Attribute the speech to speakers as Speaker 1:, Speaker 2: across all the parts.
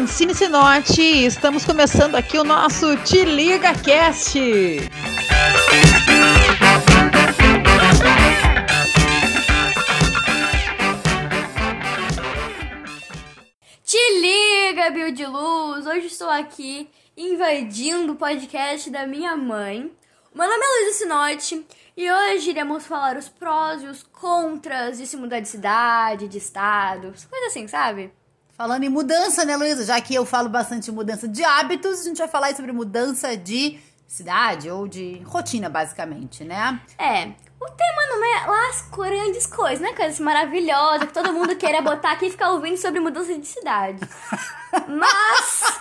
Speaker 1: Francine Sinotti estamos começando aqui o nosso Te Liga Cast.
Speaker 2: Te liga, Bio de Luz! Hoje estou aqui invadindo o podcast da minha mãe. Meu nome é Luísa Sinotti e hoje iremos falar os prós e os contras de se mudar de cidade, de estado, coisa assim, sabe?
Speaker 3: Falando em mudança, né, Luísa? Já que eu falo bastante de mudança de hábitos, a gente vai falar aí sobre mudança de cidade ou de rotina, basicamente, né?
Speaker 2: É, o tema não é lá as grandes coisas, né? Coisas maravilhosas que todo mundo queira botar aqui e ficar ouvindo sobre mudança de cidade. Mas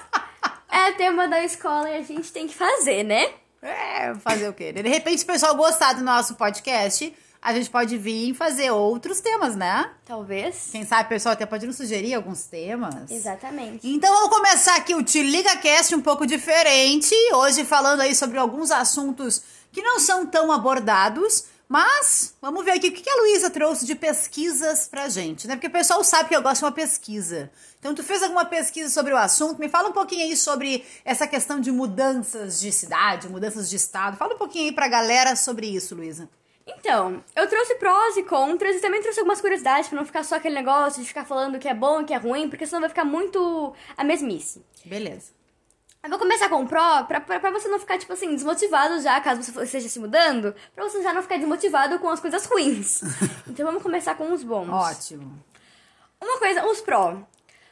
Speaker 2: é tema da escola e a gente tem que fazer, né?
Speaker 3: É, fazer o quê? De repente, o pessoal gostar do nosso podcast, a gente pode vir fazer outros temas, né?
Speaker 2: Talvez.
Speaker 3: Quem sabe o pessoal até pode nos sugerir alguns temas.
Speaker 2: Exatamente.
Speaker 3: Então vamos começar aqui o Te Liga Cast um pouco diferente. Hoje falando aí sobre alguns assuntos que não são tão abordados, mas vamos ver aqui o que a Luísa trouxe de pesquisas pra gente, né? Porque o pessoal sabe que eu gosto de uma pesquisa. Então, tu fez alguma pesquisa sobre o assunto? Me fala um pouquinho aí sobre essa questão de mudanças de cidade, mudanças de estado. Fala um pouquinho aí pra galera sobre isso, Luísa.
Speaker 2: Então, eu trouxe prós e contras e também trouxe algumas curiosidades pra não ficar só aquele negócio de ficar falando que é bom e que é ruim, porque senão vai ficar muito a mesmice.
Speaker 3: Beleza.
Speaker 2: Eu vou começar com o pró pra, pra, pra você não ficar, tipo assim, desmotivado já, caso você esteja se mudando, pra você já não ficar desmotivado com as coisas ruins. então vamos começar com os bons.
Speaker 3: Ótimo.
Speaker 2: Uma coisa, os pró.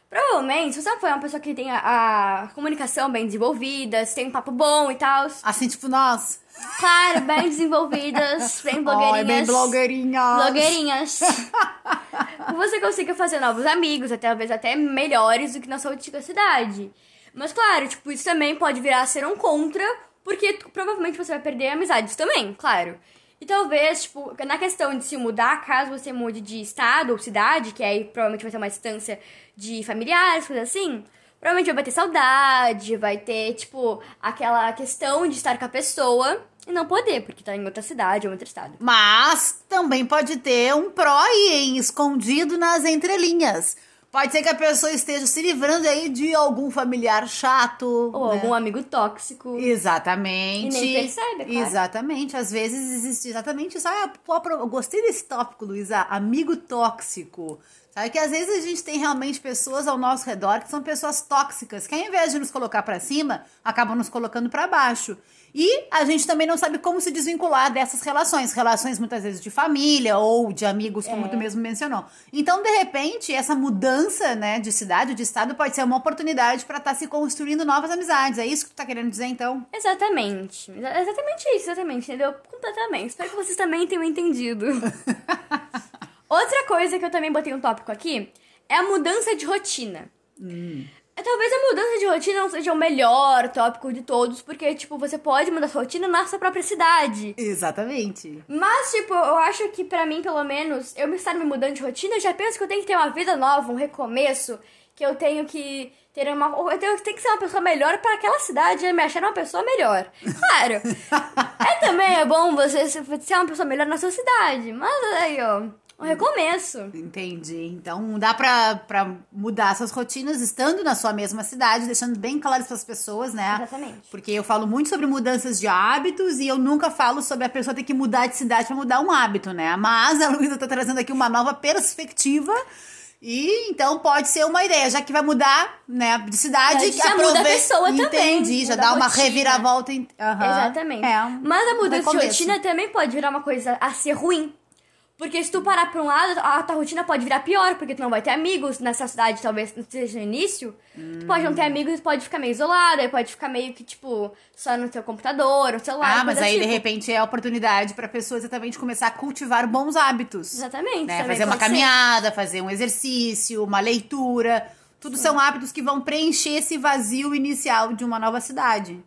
Speaker 2: Provavelmente, se você for uma pessoa que tem a, a comunicação bem desenvolvida, se tem um papo bom e tal.
Speaker 3: Assim, tipo nós.
Speaker 2: Claro, bem desenvolvidas, bem blogueirinhas.
Speaker 3: Ai, bem blogueirinhas.
Speaker 2: Blogueirinhas. você consiga fazer novos amigos, até, talvez até melhores do que na sua antiga cidade. Mas claro, tipo, isso também pode virar a ser um contra, porque provavelmente você vai perder amizades também, claro. E talvez, tipo, na questão de se mudar, caso você mude de estado ou cidade, que aí provavelmente vai ter uma distância de familiares, coisa assim, provavelmente vai ter saudade, vai ter, tipo, aquela questão de estar com a pessoa e não poder, porque tá em outra cidade ou outro estado.
Speaker 3: Mas também pode ter um pró hein? Escondido nas entrelinhas. Pode ser que a pessoa esteja se livrando aí de algum familiar chato.
Speaker 2: Ou
Speaker 3: né?
Speaker 2: algum amigo tóxico.
Speaker 3: Exatamente.
Speaker 2: E nem percebe, é claro.
Speaker 3: Exatamente. Às vezes existe exatamente isso. Ah, eu gostei desse tópico, Luísa. Amigo tóxico. Sabe que às vezes a gente tem realmente pessoas ao nosso redor que são pessoas tóxicas, que ao invés de nos colocar para cima, acabam nos colocando para baixo. E a gente também não sabe como se desvincular dessas relações, relações muitas vezes de família ou de amigos, como
Speaker 2: É.
Speaker 3: tu mesmo mencionou. Então, de repente, essa mudança, né, de cidade, de estado, pode ser uma oportunidade para estar se construindo novas amizades. É isso que tu tá querendo dizer, então?
Speaker 2: Exatamente. Exa- Exatamente isso, exatamente, entendeu? Completamente. Espero que vocês também tenham entendido. Outra coisa que eu também botei um tópico aqui é a mudança de rotina. É, Talvez a mudança de rotina não seja o melhor tópico de todos, porque, tipo, você pode mudar sua rotina na sua própria cidade.
Speaker 3: Exatamente.
Speaker 2: Mas, tipo, eu acho que pra mim, pelo menos, eu me estar me mudando de rotina, eu já penso que eu tenho que ter uma vida nova, um recomeço, que eu tenho que ter uma. Eu tenho, tenho que ser uma pessoa melhor pra aquela cidade e me achar uma pessoa melhor. Claro. é também é bom você ser uma pessoa melhor na sua cidade. Mas aí, ó, um recomeço.
Speaker 3: Entendi. Então dá pra, pra mudar suas rotinas estando na sua mesma cidade, deixando bem claro para as pessoas, né?
Speaker 2: Exatamente.
Speaker 3: Porque eu falo muito sobre mudanças de hábitos e eu nunca falo sobre a pessoa ter que mudar de cidade pra mudar um hábito, né? Mas a Luísa tá trazendo aqui uma nova perspectiva. E então pode ser uma ideia, já que vai mudar, né, de cidade.
Speaker 2: É, já muda a pessoa também,
Speaker 3: Entendi, já dá uma reviravolta. Aham.
Speaker 2: Exatamente.
Speaker 3: É,
Speaker 2: Mas a mudança de rotina também pode virar uma coisa a ser ruim. Porque se tu parar pra um lado, a tua rotina pode virar pior, porque tu não vai ter amigos nessa cidade, talvez seja no início. Tu pode não ter
Speaker 3: Hum.
Speaker 2: amigos, pode ficar meio isolado, aí pode ficar meio que, tipo, só no teu computador, no celular.
Speaker 3: Ah, mas aí de
Speaker 2: tipo.
Speaker 3: repente é a oportunidade pra pessoa exatamente começar a cultivar bons hábitos.
Speaker 2: Exatamente.
Speaker 3: né? Fazer uma
Speaker 2: pode ser.
Speaker 3: caminhada, fazer um exercício, uma leitura. Tudo são hábitos que vão preencher esse vazio inicial de uma nova cidade.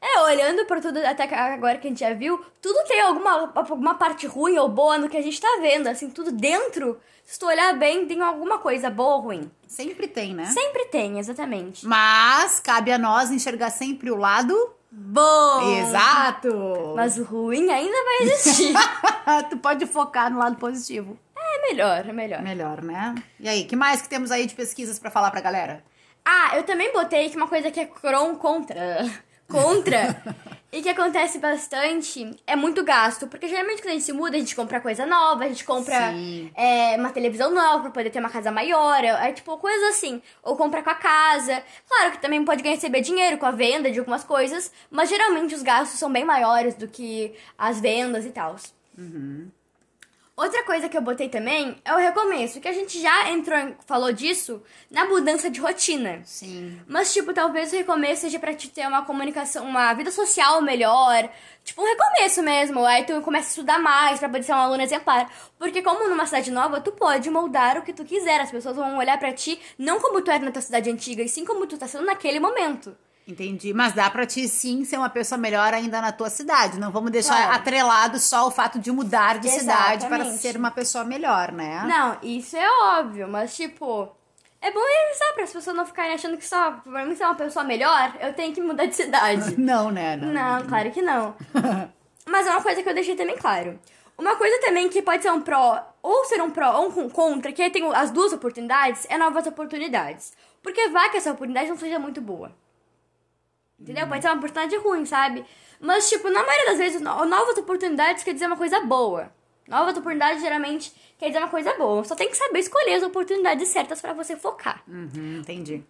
Speaker 2: É, olhando por tudo até agora que a gente já viu, tudo tem alguma, alguma parte ruim ou boa no que a gente tá vendo. Assim, tudo dentro, se tu olhar bem, tem alguma coisa boa ou ruim.
Speaker 3: Sempre tem, né?
Speaker 2: Sempre tem, exatamente.
Speaker 3: Mas cabe a nós enxergar sempre o lado
Speaker 2: Bom!
Speaker 3: exato.
Speaker 2: Mas o ruim ainda vai existir.
Speaker 3: tu pode focar no lado positivo.
Speaker 2: é melhor, é melhor.
Speaker 3: Melhor, né? E aí, que mais que temos aí de pesquisas pra falar pra galera?
Speaker 2: Ah, eu também botei que uma coisa que é cron contra. Contra. e que acontece bastante é muito gasto. Porque geralmente quando a gente se muda, a gente compra coisa nova, a gente compra é, uma televisão nova pra poder ter uma casa maior. É tipo coisas assim. Ou compra com a casa. Claro que também pode receber dinheiro com a venda de algumas coisas. Mas geralmente os gastos são bem maiores do que as vendas e tal. Outra coisa que eu botei também é o recomeço, que a gente já entrou, falou disso na mudança de rotina.
Speaker 3: Sim.
Speaker 2: Mas, tipo, talvez o recomeço seja pra te ter uma comunicação, uma vida social melhor. Tipo, um recomeço mesmo. Aí tu começa a estudar mais pra poder ser um aluno exemplar. Porque como numa cidade nova, tu pode moldar o que tu quiser. As pessoas vão olhar pra ti não como tu era na tua cidade antiga, e sim como tu tá sendo naquele momento.
Speaker 3: Entendi. Mas dá pra ti sim ser uma pessoa melhor ainda na tua cidade. Não vamos deixar
Speaker 2: Claro.
Speaker 3: atrelado só o fato de mudar de cidade para
Speaker 2: Exatamente.
Speaker 3: ser uma pessoa melhor, né?
Speaker 2: Não, isso é óbvio, mas tipo. É bom avisar para as pessoas não ficarem achando que só pra mim ser uma pessoa melhor, eu tenho que mudar de cidade.
Speaker 3: Não, né? Não.
Speaker 2: Não, claro que não. Mas é uma coisa que eu deixei também claro. Uma coisa também que pode ser um pró, ou ser um pró ou um contra, que tem as duas oportunidades, é novas oportunidades. Porque vai que essa oportunidade não seja muito boa. Entendeu? Pode ser uma oportunidade ruim, sabe? Mas, tipo, na maioria das vezes, no- novas oportunidades quer dizer uma coisa boa. Novas oportunidades geralmente quer dizer uma coisa boa. Só tem que saber escolher as oportunidades certas pra você focar.
Speaker 3: Uhum, entendi.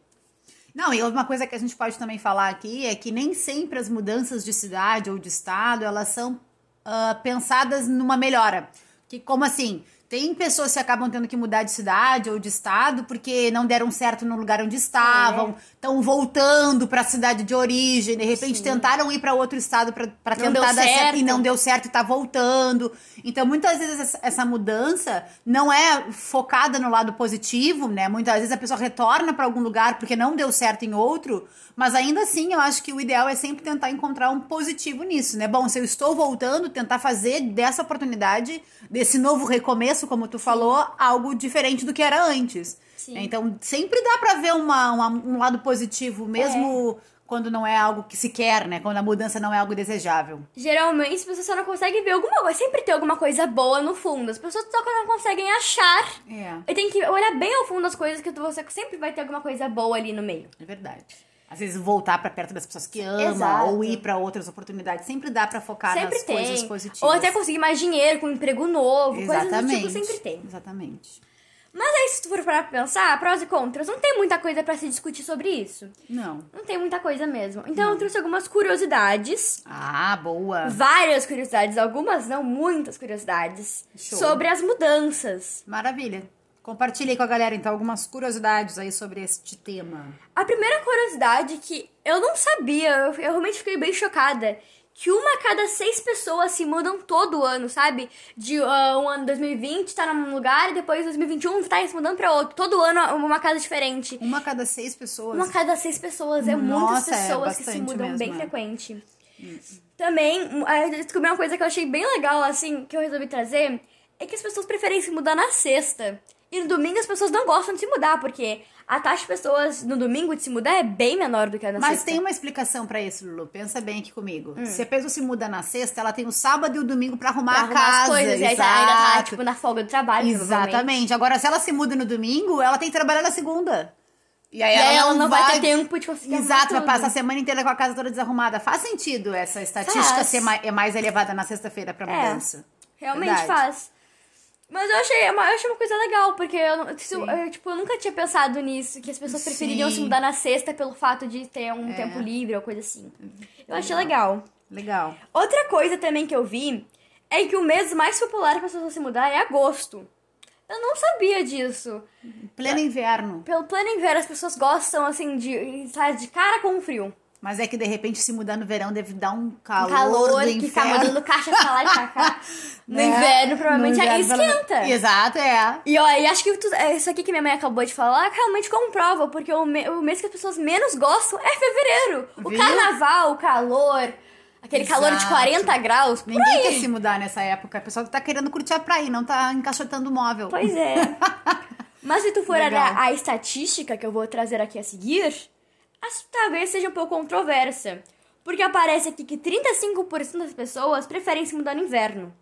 Speaker 3: Não, e uma coisa que a gente pode também falar aqui é que nem sempre as mudanças de cidade ou de estado, elas são ah, pensadas numa melhora. Que como assim? Tem pessoas que acabam tendo que mudar de cidade ou de estado porque não deram certo no lugar onde estavam, estão voltando para a cidade de origem, de repente tentaram ir para outro estado para tentar dar certo
Speaker 2: certo.
Speaker 3: e não deu certo e tá voltando. Então, muitas vezes essa- essa mudança não é focada no lado positivo, né? Muitas vezes a pessoa retorna para algum lugar porque não deu certo em outro, mas ainda assim eu acho que o ideal é sempre tentar encontrar um positivo nisso, né? Bom, se eu estou voltando, tentar fazer dessa oportunidade, desse novo recomeço, como tu falou, algo diferente do que era antes.
Speaker 2: Sim.
Speaker 3: Então, sempre dá para ver uma, uma- um lado positivo, mesmo quando não é algo que se quer, né? Quando a mudança não é algo desejável.
Speaker 2: Geralmente as pessoas só não conseguem ver alguma coisa. Sempre tem alguma coisa boa no fundo. As pessoas só não conseguem achar.
Speaker 3: É.
Speaker 2: E tem que olhar bem ao fundo das coisas que você sempre vai ter alguma coisa boa ali no meio.
Speaker 3: É verdade. Às vezes voltar pra perto das pessoas que ama
Speaker 2: Exato.
Speaker 3: ou ir pra outras oportunidades, sempre dá pra focar
Speaker 2: sempre
Speaker 3: nas coisas
Speaker 2: tem.
Speaker 3: positivas.
Speaker 2: Ou até conseguir mais dinheiro com um emprego novo. Coisas do
Speaker 3: Exatamente.
Speaker 2: tipo sempre tem.
Speaker 3: Exatamente.
Speaker 2: Mas aí, se tu for parar pra pensar, prós e contras, não tem muita coisa pra se discutir sobre isso.
Speaker 3: Não.
Speaker 2: Não tem muita coisa mesmo. Então eu trouxe algumas curiosidades.
Speaker 3: Ah, boa.
Speaker 2: Várias curiosidades, algumas não, muitas curiosidades.
Speaker 3: Show.
Speaker 2: Sobre as mudanças.
Speaker 3: Maravilha. Compartilhe com a galera, então, algumas curiosidades aí sobre este tema.
Speaker 2: A primeira curiosidade que eu não sabia, eu, eu realmente fiquei bem chocada. Que uma a cada seis pessoas se mudam todo ano, sabe? De ah, um ano 2020 tá num lugar e depois 2021 tá se mudando pra outro. Todo ano uma casa diferente.
Speaker 3: Uma a cada seis pessoas.
Speaker 2: Uma a cada seis pessoas. É muitas
Speaker 3: Nossa, é
Speaker 2: pessoas que se mudam
Speaker 3: mesmo,
Speaker 2: bem
Speaker 3: é.
Speaker 2: frequente. Também, ah, eu descobri uma coisa que eu achei bem legal, assim, que eu resolvi trazer. É que as pessoas preferem se mudar na sexta. E no domingo as pessoas não gostam de se mudar, porque a taxa de pessoas no domingo de se mudar é bem menor do que a na
Speaker 3: Mas
Speaker 2: sexta.
Speaker 3: tem uma explicação pra isso, Lulu. Pensa bem aqui comigo.
Speaker 2: Hum.
Speaker 3: Se a pessoa se muda na sexta, ela tem o sábado e o domingo pra arrumar
Speaker 2: Pra
Speaker 3: a
Speaker 2: arrumar
Speaker 3: casa.
Speaker 2: as coisas, e aí ainda tá,
Speaker 3: Exato.
Speaker 2: tipo, na folga do trabalho.
Speaker 3: Exatamente. Agora, se ela se muda no domingo, ela tem que trabalhar na segunda. E aí,
Speaker 2: E aí ela não vai ter tempo de conseguir
Speaker 3: Exato, vai passar a semana inteira com a casa toda desarrumada. Faz sentido essa estatística
Speaker 2: Faz.
Speaker 3: ser mais, é mais elevada na sexta-feira pra
Speaker 2: É,
Speaker 3: mudança.
Speaker 2: Realmente
Speaker 3: Verdade.
Speaker 2: faz. Mas eu achei, uma- eu achei uma coisa legal, porque eu, eu- tipo, eu nunca tinha pensado nisso, que as pessoas prefeririam se mudar na sexta pelo fato de ter um
Speaker 3: É.
Speaker 2: tempo livre ou coisa assim. Eu achei legal.
Speaker 3: Legal.
Speaker 2: Outra coisa também que eu vi é que o mês mais popular para as pessoas se mudar é agosto. Eu não sabia disso.
Speaker 3: Pleno inverno.
Speaker 2: Pelo plano inverno, as pessoas gostam, assim, de estar de cara com o frio.
Speaker 3: Mas é que de repente se mudar no verão deve dar um
Speaker 2: Um
Speaker 3: calor,
Speaker 2: calor
Speaker 3: do
Speaker 2: que fica
Speaker 3: inferno.
Speaker 2: mandando caixa pra lá e pra cá. No
Speaker 3: Né?
Speaker 2: inverno, provavelmente,
Speaker 3: No
Speaker 2: aí
Speaker 3: inverno,
Speaker 2: esquenta.
Speaker 3: Exato, é.
Speaker 2: E ó, e acho que tu- é, isso aqui que minha mãe acabou de falar realmente comprova, porque o, me- o mês que as pessoas menos gostam é fevereiro. O
Speaker 3: Viu?
Speaker 2: carnaval, o calor, aquele calor de
Speaker 3: Exato.
Speaker 2: 40 graus,
Speaker 3: Ninguém quer se mudar nessa época. A pessoa tá querendo curtir a praia, não tá encaixotando o móvel.
Speaker 2: Pois é. Mas se tu for olhar a estatística que eu vou trazer aqui a seguir, talvez seja um pouco controversa. Porque aparece aqui que 35% das pessoas preferem se mudar no inverno.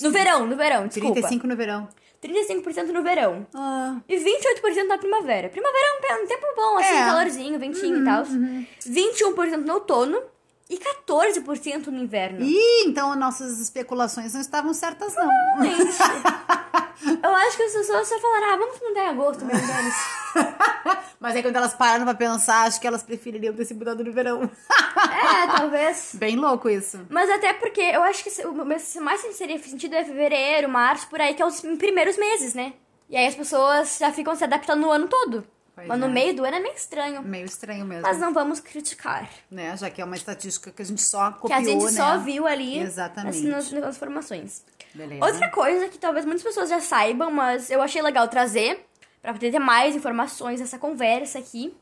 Speaker 2: No verão, no verão, desculpa.
Speaker 3: 35 no verão.
Speaker 2: 35% no verão.
Speaker 3: Ah,
Speaker 2: E 28% na primavera. Primavera é um tempo bom, assim,
Speaker 3: É.
Speaker 2: calorzinho, ventinho e tal. 21% no outono e 14% no inverno.
Speaker 3: Ih, então nossas especulações não estavam certas, não.
Speaker 2: Eu acho que as pessoas só falaram, ah, vamos mudar em agosto mesmo, dane-se.
Speaker 3: Mas aí quando elas pararam pra pensar, acho que elas prefeririam ter se mudado no verão.
Speaker 2: É, talvez.
Speaker 3: Bem louco isso.
Speaker 2: Mas até porque eu acho que o que mais seria sentido é fevereiro, março, por aí, que é os primeiros meses, né? E aí as pessoas já ficam se adaptando no ano todo.
Speaker 3: Pois
Speaker 2: Mas no
Speaker 3: é.
Speaker 2: meio do ano é meio estranho.
Speaker 3: Meio estranho mesmo.
Speaker 2: Mas não vamos criticar.
Speaker 3: Né? Já que é uma estatística que a gente só
Speaker 2: Que
Speaker 3: copiou,
Speaker 2: a gente
Speaker 3: né?
Speaker 2: só viu ali
Speaker 3: Exatamente.
Speaker 2: nas, nas, nas formações.
Speaker 3: Beleza.
Speaker 2: Outra coisa que talvez muitas pessoas já saibam, mas eu achei legal trazer, pra poder ter mais informações nessa conversa aqui,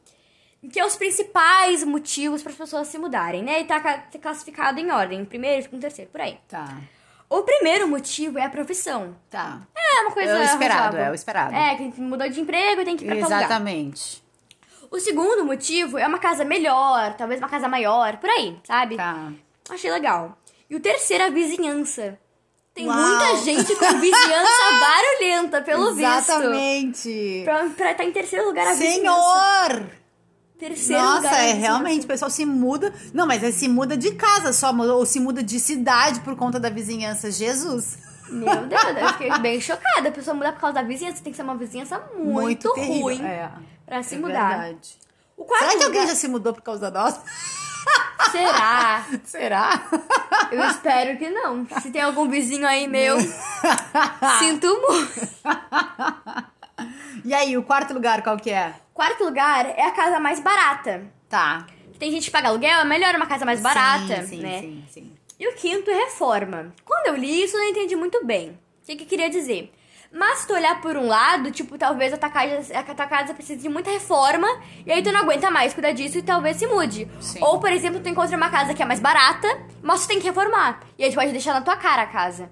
Speaker 2: que é os principais motivos para as pessoas se mudarem, né? E tá ca- classificado em ordem, primeiro, segundo, terceiro, por aí.
Speaker 3: Tá,
Speaker 2: O primeiro motivo é a profissão.
Speaker 3: tá.
Speaker 2: É uma coisa
Speaker 3: É o esperado,
Speaker 2: razoável.
Speaker 3: é o esperado.
Speaker 2: É, que mudou de emprego e tem que ir pra.
Speaker 3: Exatamente.
Speaker 2: O segundo motivo é uma casa melhor, talvez uma casa maior, por aí, sabe?
Speaker 3: Tá.
Speaker 2: Achei legal. E o terceiro é a vizinhança. Tem
Speaker 3: Uau.
Speaker 2: muita gente com vizinhança barulhenta, pelo visto.
Speaker 3: Exatamente.
Speaker 2: Pra, pra estar em terceiro lugar a vizinhança.
Speaker 3: Senhor!
Speaker 2: Terceiro
Speaker 3: Nossa,
Speaker 2: lugar a
Speaker 3: é
Speaker 2: vizinhança.
Speaker 3: realmente, o pessoal se muda. Não, mas aí se muda de casa só, ou se muda de cidade por conta da vizinhança. Jesus!
Speaker 2: Meu Deus, eu fiquei bem chocada. A pessoa mudar por causa da vizinhança, tem que ser uma vizinhança muito,
Speaker 3: terrível.
Speaker 2: ruim
Speaker 3: É,
Speaker 2: pra se
Speaker 3: é
Speaker 2: mudar.
Speaker 3: verdade.
Speaker 2: O quarto
Speaker 3: Será que alguém
Speaker 2: lugar-
Speaker 3: já se mudou por causa da nossa?
Speaker 2: Será?
Speaker 3: Será?
Speaker 2: Eu espero que não. Se tem algum vizinho aí meu, sinto muito.
Speaker 3: E aí, o quarto lugar qual que é?
Speaker 2: Quarto lugar é a casa mais barata.
Speaker 3: Tá.
Speaker 2: Tem gente que paga aluguel, é melhor uma casa mais barata,
Speaker 3: sim, sim,
Speaker 2: né?
Speaker 3: Sim, sim.
Speaker 2: E o quinto é reforma. Quando eu li isso, eu não entendi muito bem. O que, que queria dizer? Mas se tu olhar por um lado, tipo, talvez a tua, casa, a tua casa precise de muita reforma, e aí tu não aguenta mais cuidar disso e talvez se mude.
Speaker 3: Sim.
Speaker 2: Ou, por exemplo, tu encontra uma casa que é mais barata, mas tu tem que reformar. E aí tu pode deixar na tua cara a casa.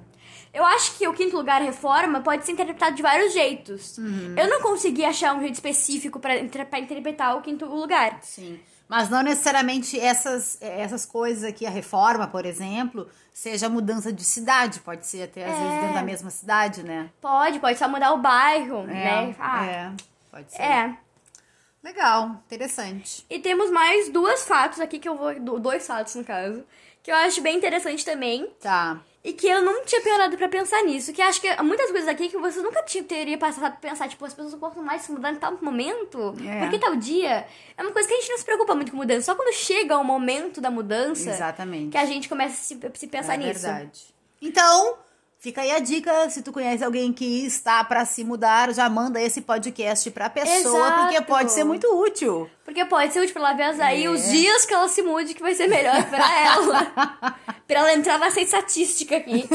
Speaker 2: Eu acho que o quinto lugar, reforma, pode ser interpretado de vários jeitos.
Speaker 3: Uhum.
Speaker 2: Eu não consegui achar um jeito específico pra interpretar o quinto lugar.
Speaker 3: Sim. Mas não necessariamente essas, essas coisas aqui, a reforma, por exemplo, seja mudança de cidade. Pode ser até, às
Speaker 2: É.
Speaker 3: vezes, dentro da mesma cidade, né?
Speaker 2: Pode, pode só mudar o bairro,
Speaker 3: É,
Speaker 2: né? Ah,
Speaker 3: é. Pode ser.
Speaker 2: é.
Speaker 3: Legal, interessante.
Speaker 2: E temos mais duas fatos aqui que eu vou. do- Dois fatos, no caso. Que eu acho bem interessante também.
Speaker 3: Tá.
Speaker 2: E que eu não tinha parado pra pensar nisso. Que acho que há muitas coisas aqui que você nunca tinha, teria passado pra pensar. Tipo, as pessoas gostam mais de se mudar em tal momento.
Speaker 3: É.
Speaker 2: Porque tal dia. É uma coisa que a gente não se preocupa muito com mudança. Só quando chega o momento da mudança.
Speaker 3: Exatamente.
Speaker 2: Que a gente começa a se, se pensar
Speaker 3: é
Speaker 2: nisso.
Speaker 3: verdade. Então, fica aí a dica. Se tu conhece alguém que está pra se mudar, já manda esse podcast pra pessoa,
Speaker 2: Exato.
Speaker 3: porque pode ser muito útil.
Speaker 2: Porque pode ser útil pra ela ver aí
Speaker 3: É.
Speaker 2: os dias que ela se mude que vai ser melhor pra ela. pra ela entrar nessa estatística aqui.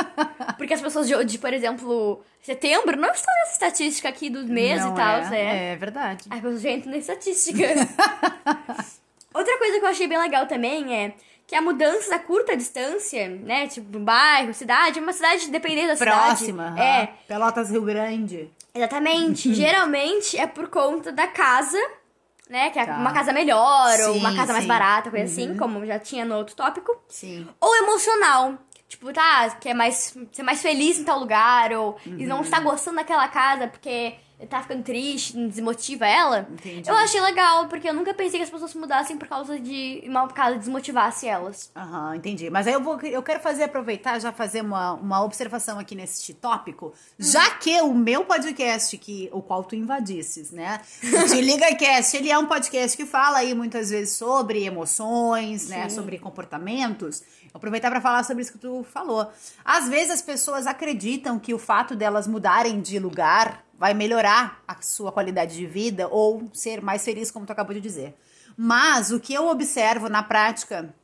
Speaker 2: Porque as pessoas de, de, por exemplo, setembro não estão nessa estatística aqui dos meses
Speaker 3: Não
Speaker 2: e tal,
Speaker 3: é,
Speaker 2: né?
Speaker 3: é verdade.
Speaker 2: Aí as pessoas já entram na estatística. Outra coisa que eu achei bem legal também é que a mudança a curta distância, né? Tipo, bairro, cidade, uma cidade dependendo da
Speaker 3: Próxima.
Speaker 2: cidade.
Speaker 3: aham.
Speaker 2: É,
Speaker 3: Pelotas Rio Grande.
Speaker 2: Exatamente. Geralmente é por conta da casa, né? Que é
Speaker 3: Tá.
Speaker 2: uma casa melhor, ou
Speaker 3: Sim,
Speaker 2: uma casa mais
Speaker 3: sim. Uhum.
Speaker 2: barata, coisa assim, como já tinha no outro tópico.
Speaker 3: Sim.
Speaker 2: Ou emocional. Tipo, tá, quer mais, ser mais feliz em tal lugar, ou
Speaker 3: Uhum.
Speaker 2: não está gostando daquela casa porque tá ficando triste, desmotiva ela.
Speaker 3: Entendi.
Speaker 2: Eu achei legal, porque eu nunca pensei que as pessoas se mudassem por causa de uma casa desmotivasse elas.
Speaker 3: Aham, entendi. Mas aí eu, vou, eu quero fazer, aproveitar, já fazer uma, uma observação aqui nesse tópico. Já que o meu podcast, que, o qual tu invadisses, né? O Te Liga Cast, ele é um podcast que fala aí muitas vezes sobre emoções, né? Sobre comportamentos. Vou aproveitar para falar sobre isso que tu falou. Às vezes as pessoas acreditam que o fato delas mudarem de lugar vai melhorar a sua qualidade de vida ou ser mais feliz, como tu acabou de dizer. Mas o que eu observo na prática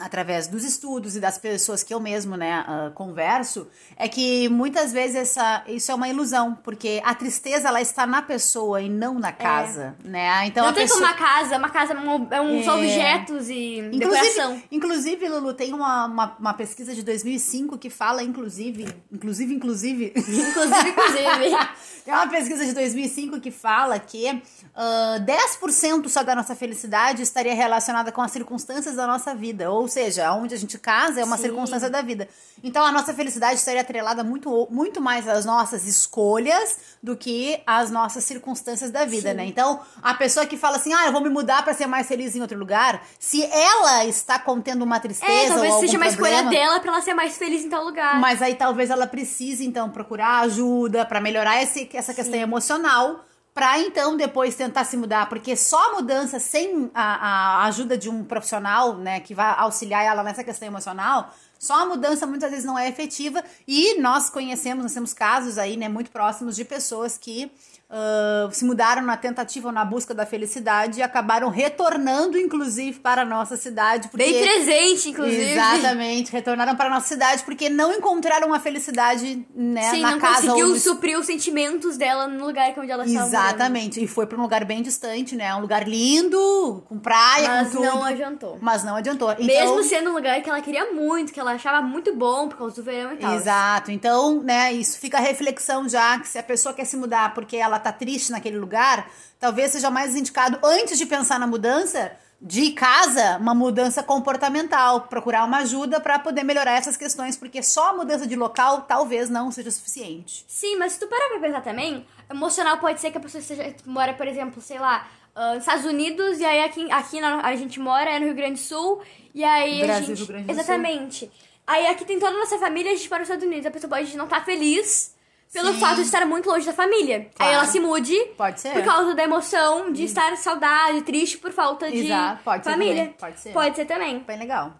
Speaker 3: através dos estudos e das pessoas que eu mesmo, né, ah, converso, é que muitas vezes essa, isso é uma ilusão, porque a tristeza ela está na pessoa e não na casa, né? Então
Speaker 2: não tem
Speaker 3: pessoa
Speaker 2: como uma casa, uma casa é é uns
Speaker 3: É.
Speaker 2: objetos e decoração.
Speaker 3: Inclusive, inclusive, Lulu, tem uma, uma, uma pesquisa de 2005 que fala, inclusive, inclusive, inclusive,
Speaker 2: Inclusive, inclusive.
Speaker 3: tem uma pesquisa de 2005 que fala que ah, 10% só da nossa felicidade estaria relacionada com as circunstâncias da nossa vida. Ou seja, onde a gente casa é uma
Speaker 2: Sim.
Speaker 3: circunstância da vida. Então a nossa felicidade estaria atrelada muito, muito mais às nossas escolhas do que às nossas circunstâncias da vida,
Speaker 2: Sim.
Speaker 3: né? Então, a pessoa que fala assim, ah, eu vou me mudar pra ser mais feliz em outro lugar, se ela está contendo uma tristeza
Speaker 2: É, talvez
Speaker 3: ou
Speaker 2: seja uma escolha
Speaker 3: problema,
Speaker 2: dela pra ela ser mais feliz em tal lugar.
Speaker 3: mas aí talvez ela precise, então, procurar ajuda pra melhorar esse, essa questão
Speaker 2: Sim.
Speaker 3: emocional. Pra então depois tentar se mudar, porque só a mudança sem a, a ajuda de um profissional, né, que vai auxiliar ela nessa questão emocional, só a mudança muitas vezes não é efetiva. E nós conhecemos, nós temos casos aí, né, muito próximos de pessoas que ah, se mudaram na tentativa ou na busca da felicidade e acabaram retornando, inclusive, para a nossa cidade. Porque...
Speaker 2: Bem presente, inclusive.
Speaker 3: Exatamente, retornaram para a nossa cidade porque não encontraram a felicidade né,
Speaker 2: Sim,
Speaker 3: na
Speaker 2: não
Speaker 3: casa
Speaker 2: conseguiu
Speaker 3: no...
Speaker 2: suprir os sentimentos dela no lugar onde ela estava morando.
Speaker 3: Exatamente, e foi para um lugar bem distante, né? Um lugar lindo, com praia,
Speaker 2: Mas
Speaker 3: com tudo.
Speaker 2: não adiantou.
Speaker 3: Mas não adiantou. Então,
Speaker 2: Mesmo sendo um lugar que ela queria muito, que ela achava muito bom por causa do verão e tal.
Speaker 3: Exato. Então, né, isso fica a reflexão já que se a pessoa quer se mudar porque ela tá triste naquele lugar, talvez seja mais indicado antes de pensar na mudança de casa, uma mudança comportamental, procurar uma ajuda para poder melhorar essas questões, porque só a mudança de local talvez não seja suficiente.
Speaker 2: Sim, mas se tu parar pra pensar também, emocional pode ser que a pessoa seja, mora, por exemplo, sei lá, nos Estados Unidos, e aí aqui, aqui na- a gente mora é no Rio Grande do Sul, e aí a
Speaker 3: Brasil,
Speaker 2: gente...
Speaker 3: Rio Grande do Sul.
Speaker 2: Exatamente. Aí aqui tem toda a nossa família, a gente mora nos Estados Unidos, a pessoa pode não estar feliz pelo
Speaker 3: Sim.
Speaker 2: fato de estar muito longe da família.
Speaker 3: Claro.
Speaker 2: Aí ela se mude
Speaker 3: Pode ser.
Speaker 2: por causa da emoção de estar saudade, triste por falta de
Speaker 3: Exato, pode ser
Speaker 2: família.
Speaker 3: também, pode ser.
Speaker 2: Pode ser também.
Speaker 3: Bem legal.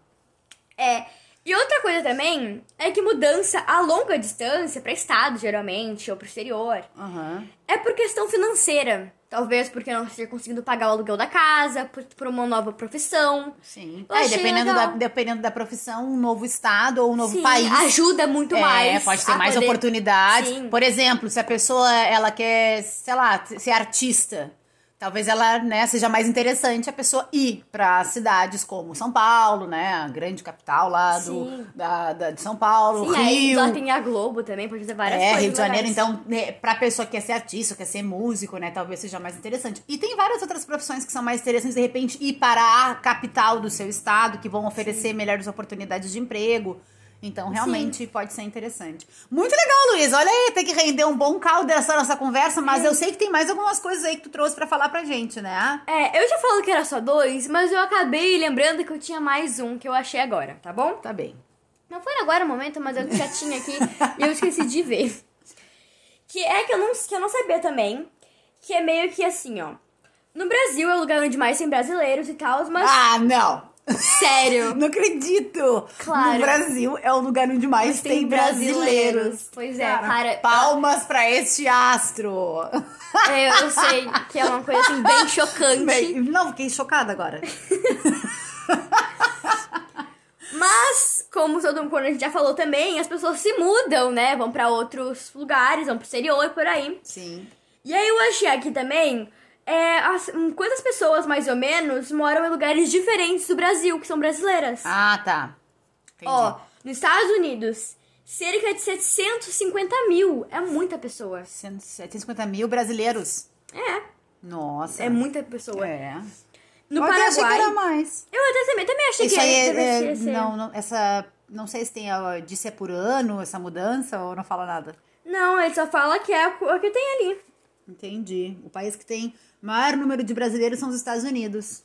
Speaker 2: É. E outra coisa também é que mudança a longa distância, pra estado geralmente, ou pro exterior,
Speaker 3: Aham.
Speaker 2: é por questão financeira. Talvez porque não esteja conseguindo pagar o aluguel da casa, por, por uma nova profissão.
Speaker 3: Sim. É,
Speaker 2: achei
Speaker 3: dependendo,
Speaker 2: legal.
Speaker 3: da, dependendo da profissão, um novo estado ou um novo
Speaker 2: Sim,
Speaker 3: país.
Speaker 2: ajuda muito
Speaker 3: É,
Speaker 2: mais.
Speaker 3: pode ter mais
Speaker 2: poder-
Speaker 3: oportunidades.
Speaker 2: Sim.
Speaker 3: Por exemplo, se a pessoa ela quer, sei lá, ser artista, talvez ela, né, seja mais interessante a pessoa ir para cidades como São Paulo, né, a grande capital lá do
Speaker 2: Sim.
Speaker 3: da, da- de São Paulo,
Speaker 2: Sim, aí
Speaker 3: Rio.
Speaker 2: lá tem a Globo também, pode fazer várias
Speaker 3: É,
Speaker 2: coisas.
Speaker 3: Rio de Janeiro, então, né, pra pessoa que quer ser artista, quer ser músico, né, talvez seja mais interessante. E tem várias outras profissões que são mais interessantes, de repente, ir para a capital do seu estado, que vão oferecer melhores oportunidades de emprego. Então, realmente, pode ser interessante. Muito legal, Luiz. Olha aí, tem que render um bom caldo dessa nossa conversa, mas eu sei que tem mais algumas coisas aí que tu trouxe pra falar pra gente, né?
Speaker 2: É, eu já falo que era só dois, mas eu acabei lembrando que eu tinha mais um que eu achei agora, tá bom?
Speaker 3: Tá bem.
Speaker 2: Não foi agora o momento, mas eu já tinha aqui e eu esqueci de ver. Que é que eu, não, que eu não sabia também. Que é meio que assim, ó. No Brasil é o lugar onde mais tem brasileiros e tal, mas
Speaker 3: Ah, não!
Speaker 2: Sério.
Speaker 3: Não acredito!
Speaker 2: Claro.
Speaker 3: No Brasil é o lugar onde mais
Speaker 2: Mas
Speaker 3: tem, brasileiros.
Speaker 2: Pois é, cara.
Speaker 3: Palmas pra este astro!
Speaker 2: É, eu sei que é uma coisa assim bem chocante.
Speaker 3: Bem, não, fiquei chocada agora.
Speaker 2: Mas, como todo mundo, quando a gente já falou também, as pessoas se mudam, né? Vão pra outros lugares, vão pro exterior, por aí.
Speaker 3: Sim.
Speaker 2: E aí eu achei aqui também é, as- hum, quantas pessoas, mais ou menos, moram em lugares diferentes do Brasil, que são brasileiras.
Speaker 3: Ah, tá. Entendi.
Speaker 2: Ó, nos Estados Unidos, cerca de 750 mil. É muita pessoa.
Speaker 3: 750 mil brasileiros.
Speaker 2: É,
Speaker 3: Nossa.
Speaker 2: é muita pessoa.
Speaker 3: É.
Speaker 2: No
Speaker 3: Eu até achei que
Speaker 2: Paraguai.
Speaker 3: era mais.
Speaker 2: Eu até também, também achei
Speaker 3: Isso
Speaker 2: que
Speaker 3: aí
Speaker 2: era.
Speaker 3: é, é,
Speaker 2: ser.
Speaker 3: não, não, essa, não sei se tem, ó, disse é por ano essa mudança ou não fala nada.
Speaker 2: Não, ele só fala que é o que tem ali.
Speaker 3: Entendi. O país que tem maior número de brasileiros são os Estados Unidos.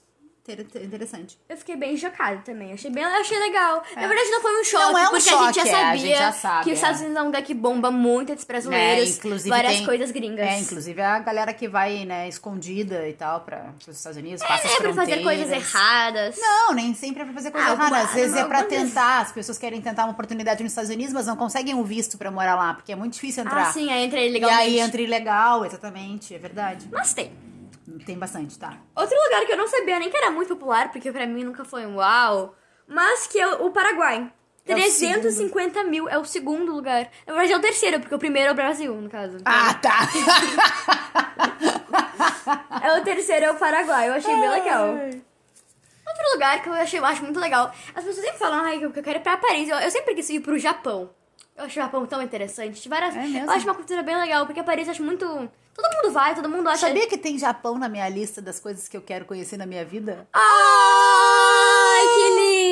Speaker 3: Inter- Interessante.
Speaker 2: Eu fiquei bem chocada também. Achei bem, achei legal. Na verdade, não foi um choque,
Speaker 3: Não é um
Speaker 2: porque a
Speaker 3: choque,
Speaker 2: gente já
Speaker 3: é,
Speaker 2: sabia
Speaker 3: a gente já sabe,
Speaker 2: que os
Speaker 3: é.
Speaker 2: Estados Unidos é um lugar que bomba muito entre os brasileiros. várias
Speaker 3: tem-
Speaker 2: coisas gringas.
Speaker 3: É, inclusive a galera que vai, né, escondida e tal para os Estados Unidos, passa as
Speaker 2: É pra fazer coisas erradas.
Speaker 3: Não, nem sempre é pra fazer coisa
Speaker 2: Ah,
Speaker 3: errada.
Speaker 2: alguma-
Speaker 3: Às vezes é pra tentar. As pessoas querem tentar uma oportunidade nos Estados Unidos, mas não conseguem um visto pra morar lá, porque é muito difícil entrar.
Speaker 2: Ah, sim, aí entra
Speaker 3: E
Speaker 2: ilegalmente.
Speaker 3: aí entra ilegal, exatamente, é verdade.
Speaker 2: Mas tem.
Speaker 3: Tem bastante, tá?
Speaker 2: Outro lugar que eu não sabia nem que era muito popular, porque pra mim nunca foi um uau, mas que é o Paraguai.
Speaker 3: É o
Speaker 2: 350 mil é o segundo lugar. Na verdade é o terceiro, porque o primeiro é o Brasil, no caso.
Speaker 3: Ah, tá!
Speaker 2: É o terceiro é o Paraguai, eu achei bem legal. Outro lugar que eu achei, eu acho muito legal. As pessoas sempre falam, ai, que eu quero ir pra Paris. Eu, eu sempre quis ir pro Japão. Eu acho o Japão tão interessante. Várias,
Speaker 3: É?
Speaker 2: Eu acho uma cultura bem legal, porque Paris eu acho muito. Todo mundo vai, todo mundo acha.
Speaker 3: Sabia que tem Japão na minha lista das coisas que eu quero conhecer na minha vida?
Speaker 2: Ai, que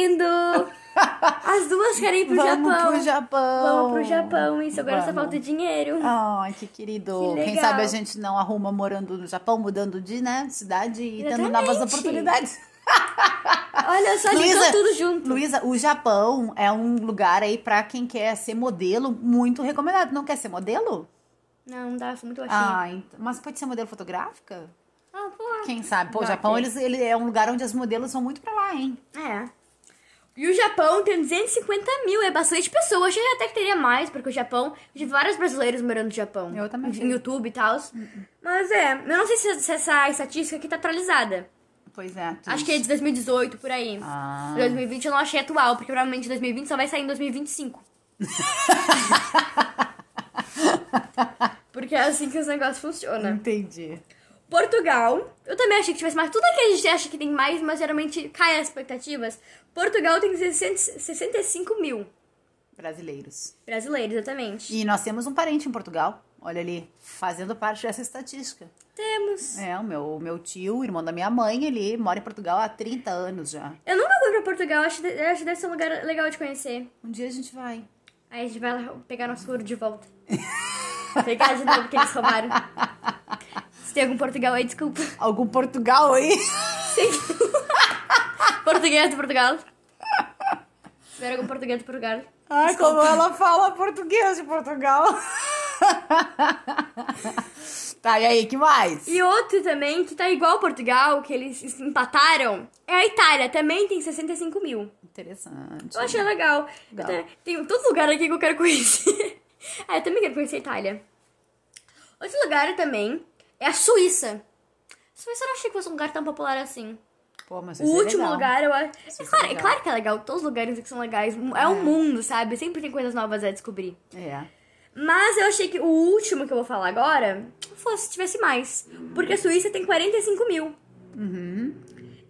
Speaker 2: lindo! As duas querem ir pro
Speaker 3: Vamos
Speaker 2: Japão.
Speaker 3: pro Japão.
Speaker 2: Vamos pro Japão, isso. Agora só
Speaker 3: Vamos.
Speaker 2: falta dinheiro.
Speaker 3: Ai, que querido.
Speaker 2: Que
Speaker 3: Quem sabe a gente não arruma morando no Japão, mudando de né, cidade e tendo
Speaker 2: Exatamente.
Speaker 3: novas oportunidades.
Speaker 2: Olha só, juntou tudo junto.
Speaker 3: Luísa, o Japão é um lugar aí pra quem quer ser modelo muito recomendado. Não quer ser modelo?
Speaker 2: Não, não dá, sou muito baixinha.
Speaker 3: Ah, então- mas pode ser modelo fotográfica?
Speaker 2: Ah, pô.
Speaker 3: Quem sabe? Pô, o Japão eles, ele é um lugar onde as modelos vão muito pra lá, hein?
Speaker 2: É. E o Japão tem 250 mil, é bastante pessoa. Achei até que teria mais, porque o Japão. Tive vários brasileiros morando no Japão.
Speaker 3: Eu também
Speaker 2: Em. YouTube e tal. Mas é, eu não sei se, se essa estatística aqui tá atualizada.
Speaker 3: Pois é. tu-
Speaker 2: Acho que é de 2018 por aí.
Speaker 3: Ah.
Speaker 2: 2020 eu não achei atual, porque provavelmente 2020 só vai sair em 2025. porque é assim que os negócios funcionam.
Speaker 3: Entendi.
Speaker 2: Portugal, eu também achei que tivesse mais. Tudo aqui a gente acha que tem mais, mas geralmente cai as expectativas. Portugal tem 60 65 mil
Speaker 3: Brasileiros.
Speaker 2: brasileiros, exatamente.
Speaker 3: E nós temos um parente em Portugal. Olha ali, fazendo parte dessa estatística.
Speaker 2: Temos.
Speaker 3: É, o meu, o meu tio, irmão da minha mãe, ele mora em Portugal há 30 anos já.
Speaker 2: Eu nunca fui pra Portugal, acho, acho que deve ser um lugar legal de conhecer.
Speaker 3: Um dia a gente vai.
Speaker 2: Aí a gente vai lá pegar nosso ouro de volta. pegar de novo que eles roubaram. Se tem algum Portugal aí, desculpa.
Speaker 3: Algum Portugal aí?
Speaker 2: Sim. português de Portugal. Se tiver algum português de Portugal.
Speaker 3: Ai, como ela fala português de Portugal. tá, e aí, que mais?
Speaker 2: E outro também, que tá igual Portugal, que eles empataram, é a Itália. Também tem 65 mil.
Speaker 3: Interessante.
Speaker 2: Eu achei legal.
Speaker 3: Legal.
Speaker 2: Tem todo lugar aqui que eu quero conhecer. ah, eu também quero conhecer a Itália. Outro lugar também é a Suíça. Suíça eu não achei que fosse um lugar tão popular assim.
Speaker 3: Pô, mas
Speaker 2: O
Speaker 3: é
Speaker 2: último
Speaker 3: legal.
Speaker 2: lugar, eu acho. É
Speaker 3: é
Speaker 2: claro, é
Speaker 3: legal.
Speaker 2: claro que é legal, todos os lugares que são legais. É um mundo, sabe? Sempre tem coisas novas a descobrir.
Speaker 3: É.
Speaker 2: Mas eu achei que o último que eu vou falar agora fosse tivesse mais. Porque a Suíça tem 45 mil.
Speaker 3: Uhum.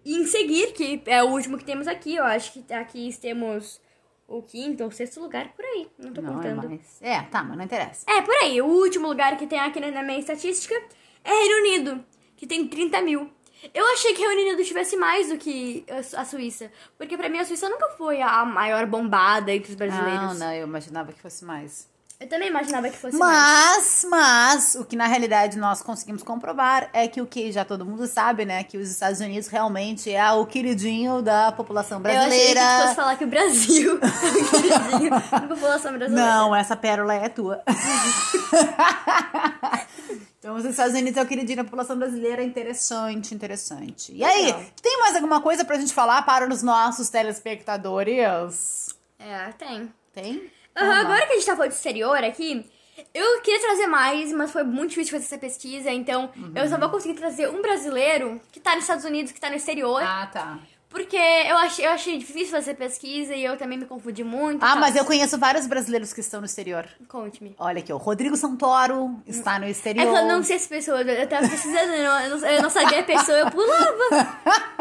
Speaker 2: E em seguir, que é o último que temos aqui, eu acho que aqui temos o quinto ou sexto lugar por aí. Não tô
Speaker 3: Não, é
Speaker 2: contando.
Speaker 3: mais. É, tá, mas não interessa.
Speaker 2: É, por aí. O último lugar que tem aqui na minha estatística é Reino Unido, que tem 30 mil. Eu achei que Reino Unido tivesse mais do que a Su- a Suíça. Porque pra mim a Suíça nunca foi a maior bombada entre os brasileiros.
Speaker 3: Não, não, eu imaginava que fosse mais.
Speaker 2: Eu também imaginava que fosse mais.
Speaker 3: Mas, mas, o que na realidade nós conseguimos comprovar é que o que já todo mundo sabe, né? Que os Estados Unidos realmente é o queridinho da população
Speaker 2: Eu achei que
Speaker 3: brasileira.
Speaker 2: fosse falar que o Brasil é o queridinho da população brasileira.
Speaker 3: Não, essa pérola é tua. então, os Estados Unidos é o queridinho da população brasileira. Interessante, interessante. E aí,
Speaker 2: Legal.
Speaker 3: tem mais alguma coisa pra gente falar para os nossos telespectadores?
Speaker 2: É, tem.
Speaker 3: Tem? Lá.
Speaker 2: agora que a gente tá falando de exterior aqui, eu queria trazer mais, mas foi muito difícil fazer essa pesquisa, então eu só vou conseguir trazer um brasileiro que tá nos Estados Unidos, que tá no exterior,
Speaker 3: Ah, tá.
Speaker 2: Porque eu achei, eu achei difícil fazer pesquisa e eu também me confundi muito.
Speaker 3: Ah, mas eu conheço vários brasileiros que estão no exterior.
Speaker 2: Conte-me.
Speaker 3: Olha aqui, o Rodrigo Santoro está no
Speaker 2: É
Speaker 3: exterior.
Speaker 2: que eu não sei as pessoas, eu tava precisando, eu não, eu não- sabia a pessoa, eu pulava.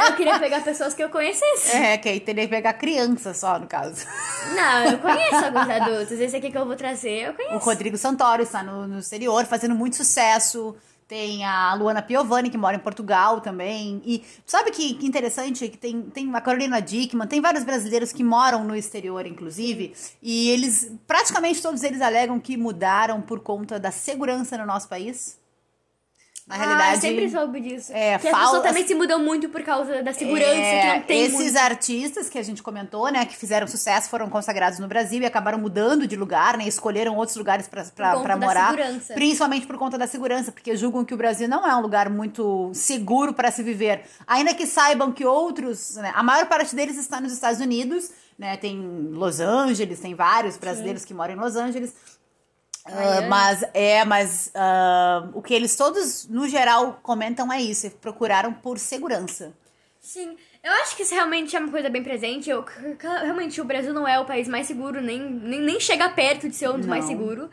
Speaker 2: Eu queria pegar pessoas que eu conhecesse.
Speaker 3: É, que aí teria que pegar criança só, no caso.
Speaker 2: Não, eu conheço alguns adultos, esse aqui que eu vou trazer, eu
Speaker 3: O
Speaker 2: conheço.
Speaker 3: Rodrigo Santoro está no, no exterior, fazendo muito sucesso. Tem a Luana Piovani, que mora em Portugal também. E sabe que, que interessante? Que tem, tem a Carolina Dickman, tem vários brasileiros que moram no exterior, inclusive. E eles, praticamente todos eles alegam que mudaram por conta da segurança no nosso país. Na
Speaker 2: Ah,
Speaker 3: realidade.
Speaker 2: eu sempre soube disso.
Speaker 3: é,
Speaker 2: que as
Speaker 3: fal-
Speaker 2: pessoas também se mudam muito por causa da segurança,
Speaker 3: É,
Speaker 2: que não tem
Speaker 3: esses
Speaker 2: muito.
Speaker 3: artistas que a gente comentou, né, que fizeram sucesso, foram consagrados no Brasil e acabaram mudando de lugar, né, escolheram outros lugares
Speaker 2: da
Speaker 3: morar,
Speaker 2: segurança.
Speaker 3: principalmente por conta da segurança, porque julgam que o Brasil não é um lugar muito seguro para se viver, ainda que saibam que outros, né, a maior parte deles está nos Estados Unidos, né, tem Los Angeles, tem vários brasileiros que moram em Los Angeles. Ah,
Speaker 2: Miami.
Speaker 3: mas é, mas ah, o que eles todos, no geral, comentam é isso: procuraram por segurança.
Speaker 2: Sim, eu acho que isso realmente é uma coisa bem presente. Eu, realmente, o Brasil não é o país mais seguro, nem, nem, nem chega perto de ser um dos mais seguros.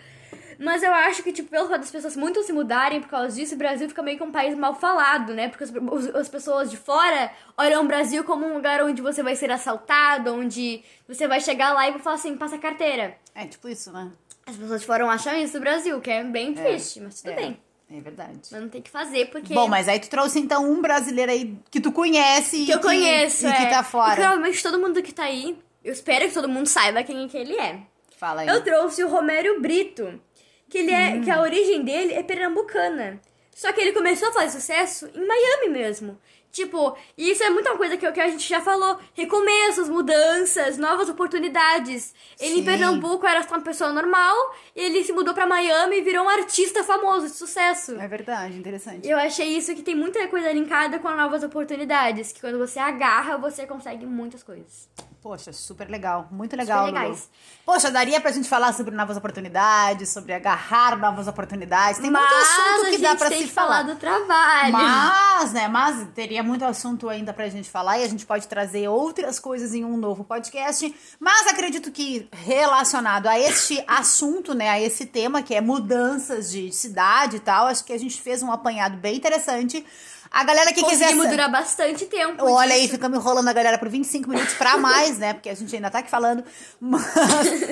Speaker 2: Mas eu acho que, tipo, pelo fato das pessoas muito se mudarem por causa disso, o Brasil fica meio que um país mal falado, né? Porque as, as pessoas de fora olham o Brasil como um lugar onde você vai ser assaltado, onde você vai chegar lá e vai falar assim, passa a carteira.
Speaker 3: É tipo isso, né?
Speaker 2: As pessoas de fora acham isso do Brasil, que é bem triste, mas tudo
Speaker 3: é,
Speaker 2: bem.
Speaker 3: É verdade.
Speaker 2: Mas não tem que fazer, porque...
Speaker 3: Bom, mas aí tu trouxe então um brasileiro aí que tu conhece
Speaker 2: que
Speaker 3: e
Speaker 2: eu conheço,
Speaker 3: e
Speaker 2: é.
Speaker 3: que tá
Speaker 2: E
Speaker 3: fora.
Speaker 2: provavelmente todo mundo que tá aí eu espero que todo mundo saiba quem que ele é.
Speaker 3: Fala aí.
Speaker 2: Eu trouxe o Romero Brito, que ele é, que a origem dele é pernambucana. Só que ele começou a fazer sucesso em Miami mesmo. Tipo, e isso é muita coisa que, que a gente já falou. Recomeços, mudanças, novas oportunidades. Ele
Speaker 3: Sim.
Speaker 2: em Pernambuco era só uma pessoa normal, e ele se mudou pra Miami e virou um artista famoso de sucesso.
Speaker 3: É verdade, interessante.
Speaker 2: Eu achei isso que tem muita coisa linkada com novas oportunidades. Que quando você agarra, você consegue muitas coisas.
Speaker 3: Poxa, super legal, muito legal.
Speaker 2: Super legais.
Speaker 3: Lulu. Poxa, daria pra gente falar sobre novas oportunidades, sobre agarrar novas oportunidades. Tem muito
Speaker 2: Mas
Speaker 3: assunto
Speaker 2: a
Speaker 3: que dá pra
Speaker 2: tem
Speaker 3: se
Speaker 2: que falar
Speaker 3: falar.
Speaker 2: do trabalho.
Speaker 3: Mas, né, mas teria muito assunto ainda pra gente falar e a gente pode trazer outras coisas em um novo podcast. Mas acredito que relacionado a este assunto, né, a esse tema que é mudanças de cidade e tal, acho que a gente fez um apanhado bem interessante. A galera que quiser
Speaker 2: durar bastante tempo.
Speaker 3: Olha aí,
Speaker 2: disso.
Speaker 3: ficamos enrolando a galera por 25 minutos pra mais, né? Porque a gente ainda tá aqui falando. Mas,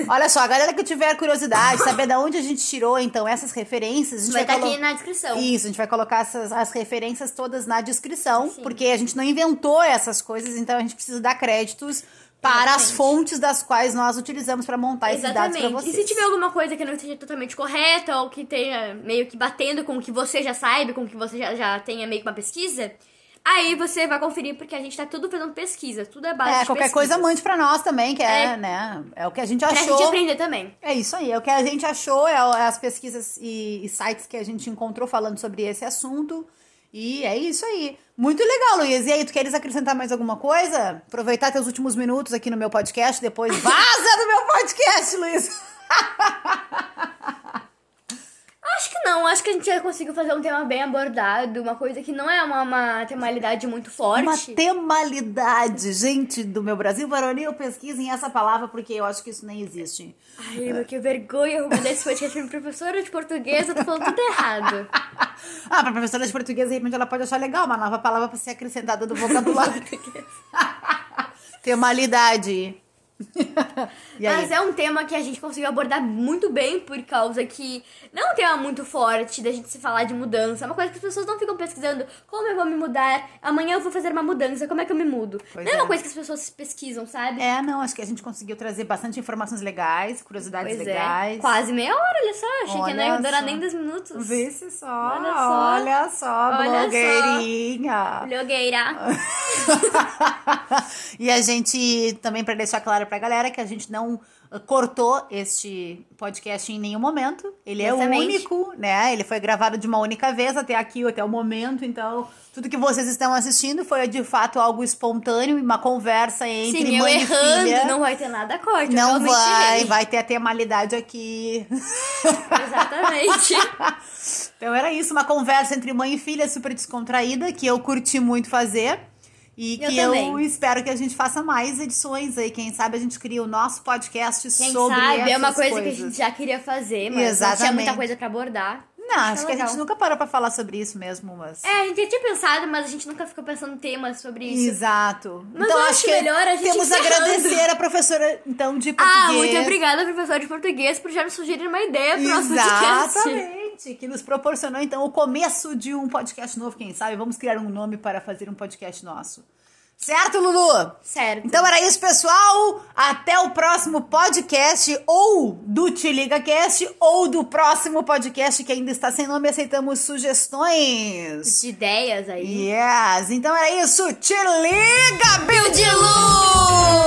Speaker 3: olha só, a galera que tiver curiosidade, saber de onde a gente tirou, então, essas referências, a gente
Speaker 2: Vai estar
Speaker 3: colo-
Speaker 2: aqui na descrição.
Speaker 3: Isso, a gente vai colocar essas, as referências todas na descrição, porque a gente não inventou essas coisas, então a gente precisa dar créditos para as fontes das quais nós utilizamos pra montar esses dados pra
Speaker 2: Exatamente.
Speaker 3: vocês.
Speaker 2: E se tiver alguma coisa que não esteja totalmente correta ou que tenha meio que batendo com o que você já sabe, com o que você já, já tenha meio que uma pesquisa, aí você vai conferir porque a gente tá tudo fazendo pesquisa, tudo é base
Speaker 3: É, qualquer
Speaker 2: pesquisa.
Speaker 3: coisa mande pra nós também, que é,
Speaker 2: É.
Speaker 3: né? É o que a gente
Speaker 2: Pra
Speaker 3: achou.
Speaker 2: gente aprender também.
Speaker 3: É isso aí, é o que a gente achou, é é as pesquisas e, e sites que a gente encontrou falando sobre esse assunto. E é isso aí. Muito legal, Luiz. E aí, tu queres acrescentar mais alguma coisa? Aproveitar teus últimos minutos aqui no meu podcast, depois vaza do meu podcast, Luiz.
Speaker 2: Não, acho que a gente já conseguiu fazer um tema bem abordado, uma coisa que não é uma, uma temalidade muito forte.
Speaker 3: Uma temalidade, gente do meu Brasil varonil, pesquisem essa palavra porque eu acho que isso nem existe.
Speaker 2: Ai, que vergonha eu mandei esse podcast pra minha professora de português, eu tô falando tudo errado.
Speaker 3: Ah, pra professora de português, de repente ela pode achar legal uma nova palavra pra ser acrescentada do vocabulário. Temalidade.
Speaker 2: Mas é um tema que a gente conseguiu abordar muito bem por causa que não é um tema muito forte da gente se falar de mudança. É uma coisa que as pessoas não ficam pesquisando como eu vou me mudar, amanhã eu vou fazer uma mudança, como é que eu me mudo.
Speaker 3: Pois
Speaker 2: não é
Speaker 3: é.
Speaker 2: uma coisa que as pessoas pesquisam, sabe?
Speaker 3: É, não, acho que a gente conseguiu trazer bastante informações legais, curiosidades
Speaker 2: Pois
Speaker 3: legais.
Speaker 2: é. Quase meia hora, olha só. Achei que não ia
Speaker 3: Olha
Speaker 2: durar
Speaker 3: só.
Speaker 2: nem 10 minutos.
Speaker 3: Vê se só.
Speaker 2: Olha só.
Speaker 3: Olha só,
Speaker 2: Olha só.
Speaker 3: blogueirinha.
Speaker 2: Blogueira.
Speaker 3: e a gente, também para deixar claro pra galera que a gente não uh, cortou este podcast em nenhum momento. Ele é
Speaker 2: Exatamente.
Speaker 3: único, né? Ele foi gravado de uma única vez até aqui, até o momento. Então, tudo que vocês estão assistindo foi de fato algo espontâneo e uma conversa entre
Speaker 2: Sim, eu
Speaker 3: mãe e
Speaker 2: errando,
Speaker 3: filha.
Speaker 2: não vai ter nada corte. eu
Speaker 3: Não vai, vai ter a temalidade aqui.
Speaker 2: Exatamente.
Speaker 3: Então era isso, uma conversa entre mãe e filha super descontraída, que eu curti muito fazer. E
Speaker 2: Eu
Speaker 3: que eu,
Speaker 2: também.
Speaker 3: espero que a gente faça mais edições aí. Quem sabe a gente cria o nosso podcast
Speaker 2: Quem
Speaker 3: sobre
Speaker 2: sabe é uma coisa que a
Speaker 3: coisas.
Speaker 2: gente já queria fazer, mas não tinha
Speaker 3: Exatamente.
Speaker 2: muita coisa pra abordar.
Speaker 3: Não, acho que a
Speaker 2: legal.
Speaker 3: gente nunca parou pra falar sobre isso mesmo, mas...
Speaker 2: É, a gente já tinha pensado, mas a gente nunca ficou pensando em temas sobre isso.
Speaker 3: Exato.
Speaker 2: Mas
Speaker 3: então
Speaker 2: eu
Speaker 3: acho
Speaker 2: acho
Speaker 3: que
Speaker 2: melhor a gente
Speaker 3: temos a
Speaker 2: encerrando.
Speaker 3: agradecer a professora, então, de português.
Speaker 2: Ah, muito obrigada, professor de português, por já nos sugerir uma ideia pro nosso podcast.
Speaker 3: Exatamente, que nos proporcionou então o começo de um podcast novo, quem sabe? Vamos criar um nome para fazer um podcast nosso. Certo, Lulu?
Speaker 2: Certo.
Speaker 3: Então era isso, pessoal. Até o próximo podcast, ou do Te Liga Cast, ou do próximo podcast que ainda está sem nome. Aceitamos sugestões.
Speaker 2: de ideias aí.
Speaker 3: Yes, então era isso. Te liga, Bill de Luz!